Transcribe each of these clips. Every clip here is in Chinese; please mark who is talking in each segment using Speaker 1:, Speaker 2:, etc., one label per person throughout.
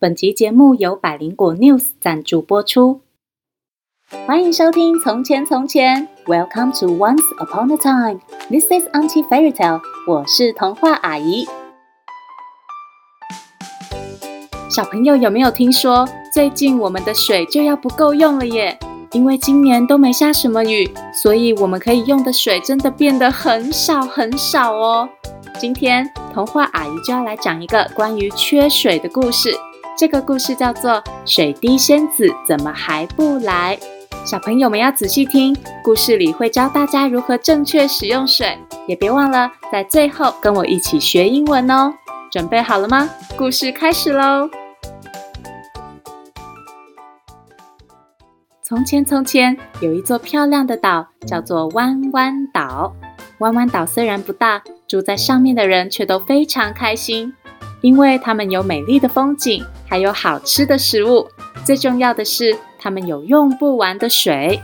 Speaker 1: 本集节目由百灵果 News 赞助播出。欢迎收听《从前从前》，Welcome to Once Upon a Time。This is Auntie Fairy Tale。我是童话阿姨。小朋友有没有听说，最近我们的水就要不够用了耶？因为今年都没下什么雨，所以我们可以用的水真的变得很少很少哦。今天童话阿姨就要来讲一个关于缺水的故事。这个故事叫做《水滴仙子怎么还不来》。小朋友们要仔细听，故事里会教大家如何正确使用水，也别忘了在最后跟我一起学英文哦。准备好了吗？故事开始喽！从前，从前有一座漂亮的岛，叫做弯弯岛。弯弯岛虽然不大，住在上面的人却都非常开心，因为他们有美丽的风景，还有好吃的食物。最重要的是，他们有用不完的水。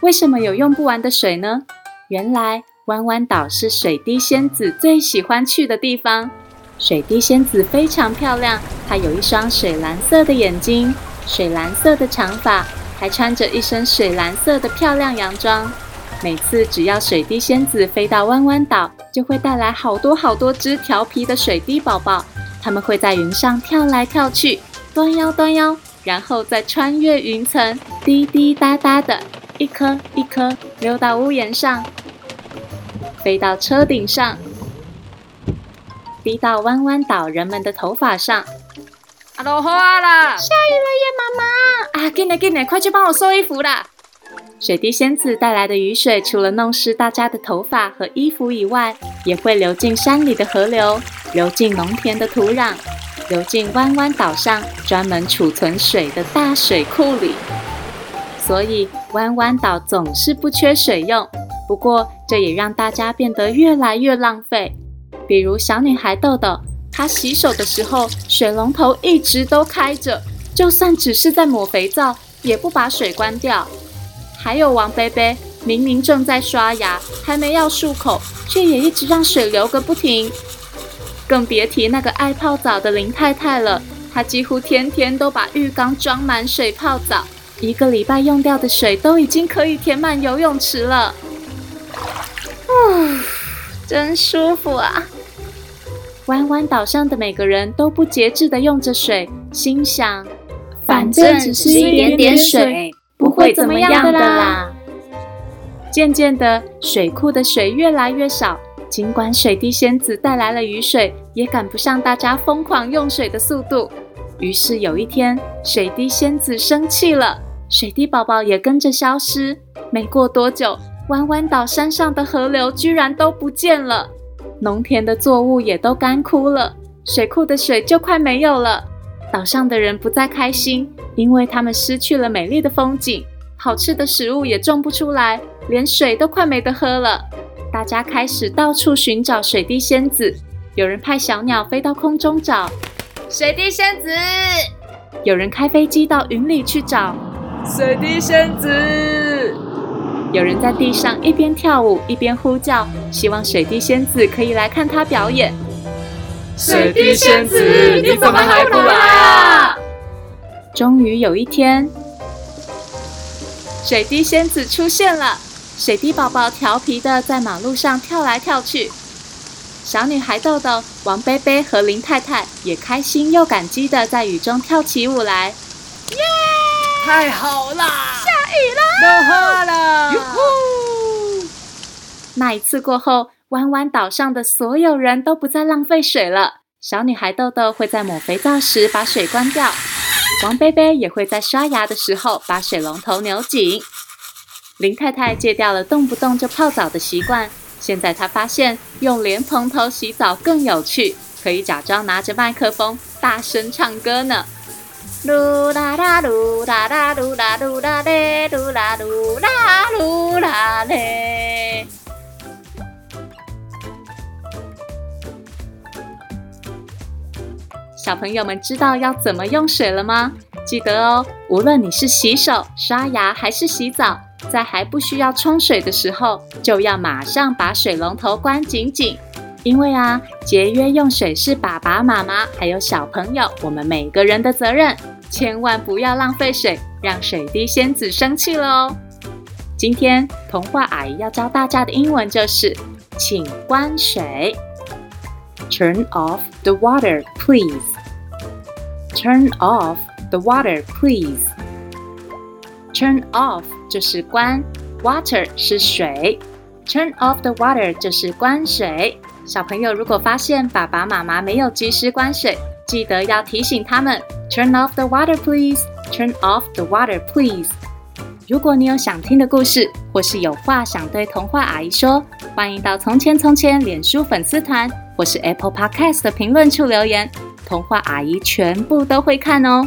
Speaker 1: 为什么有用不完的水呢？原来弯弯岛是水滴仙子最喜欢去的地方。水滴仙子非常漂亮，她有一双水蓝色的眼睛，水蓝色的长发。还穿着一身水蓝色的漂亮洋装。每次只要水滴仙子飞到弯弯岛，就会带来好多好多只调皮的水滴宝宝。它们会在云上跳来跳去，端腰端腰，然后再穿越云层，滴滴答答的，一颗一颗溜到屋檐上，飞到车顶上，滴到弯弯岛人们的头发上。
Speaker 2: 啊，落雨啦！
Speaker 1: 下雨了耶，妈妈！啊，进来进来，快去帮我收衣服啦！水滴仙子带来的雨水，除了弄湿大家的头发和衣服以外，也会流进山里的河流，流进农田的土壤，流进弯弯岛上专门储存水的大水库里。所以弯弯岛总是不缺水用。不过，这也让大家变得越来越浪费。比如小女孩豆豆。她洗手的时候，水龙头一直都开着，就算只是在抹肥皂，也不把水关掉。还有王贝贝，明明正在刷牙，还没要漱口，却也一直让水流个不停。更别提那个爱泡澡的林太太了，她几乎天天都把浴缸装满水泡澡，一个礼拜用掉的水都已经可以填满游泳池了。啊，真舒服啊！弯弯岛上的每个人都不节制的用着水，心想：反正只是一点点水，不会怎么样的啦。渐渐的，水库的水越来越少，尽管水滴仙子带来了雨水，也赶不上大家疯狂用水的速度。于是有一天，水滴仙子生气了，水滴宝宝也跟着消失。没过多久，弯弯岛山上的河流居然都不见了。农田的作物也都干枯了，水库的水就快没有了。岛上的人不再开心，因为他们失去了美丽的风景，好吃的食物也种不出来，连水都快没得喝了。大家开始到处寻找水滴仙子，有人派小鸟飞到空中找水滴仙子，有人开飞机到云里去找水滴仙子。有人在地上一边跳舞一边呼叫，希望水滴仙子可以来看他表演。
Speaker 2: 水滴仙子，你怎么还不来啊？
Speaker 1: 终于有一天，水滴仙子出现了。水滴宝宝调皮的在马路上跳来跳去，小女孩豆豆、王贝贝和林太太也开心又感激的在雨中跳起舞来。
Speaker 2: 耶！太好啦！
Speaker 1: 下雨了，了，哟吼！那一次过后，弯弯岛上的所有人都不再浪费水了。小女孩豆豆会在抹肥皂时把水关掉，王贝贝也会在刷牙的时候把水龙头扭紧。林太太戒掉了动不动就泡澡的习惯，现在她发现用莲蓬头洗澡更有趣，可以假装拿着麦克风大声唱歌呢。噜啦啦噜啦啦噜啦噜啦嘞，噜啦噜啦噜啦嘞。小朋友们知道要怎么用水了吗？记得哦，无论你是洗手、刷牙还是洗澡，在还不需要冲水的时候，就要马上把水龙头关紧紧。因为啊，节约用水是爸爸妈妈还有小朋友我们每个人的责任，千万不要浪费水，让水滴仙子生气了哦。今天童话阿姨要教大家的英文就是，请关水，Turn off the water, please. Turn off the water, please. Turn off 就是关，water 是水，Turn off the water 就是关水。小朋友如果发现爸爸妈妈没有及时关水，记得要提醒他们，Turn off the water, please. Turn off the water, please. 如果你有想听的故事，或是有话想对童话阿姨说，欢迎到《从前从前》脸书粉丝团或是 Apple Podcast 的评论处留言，童话阿姨全部都会看哦。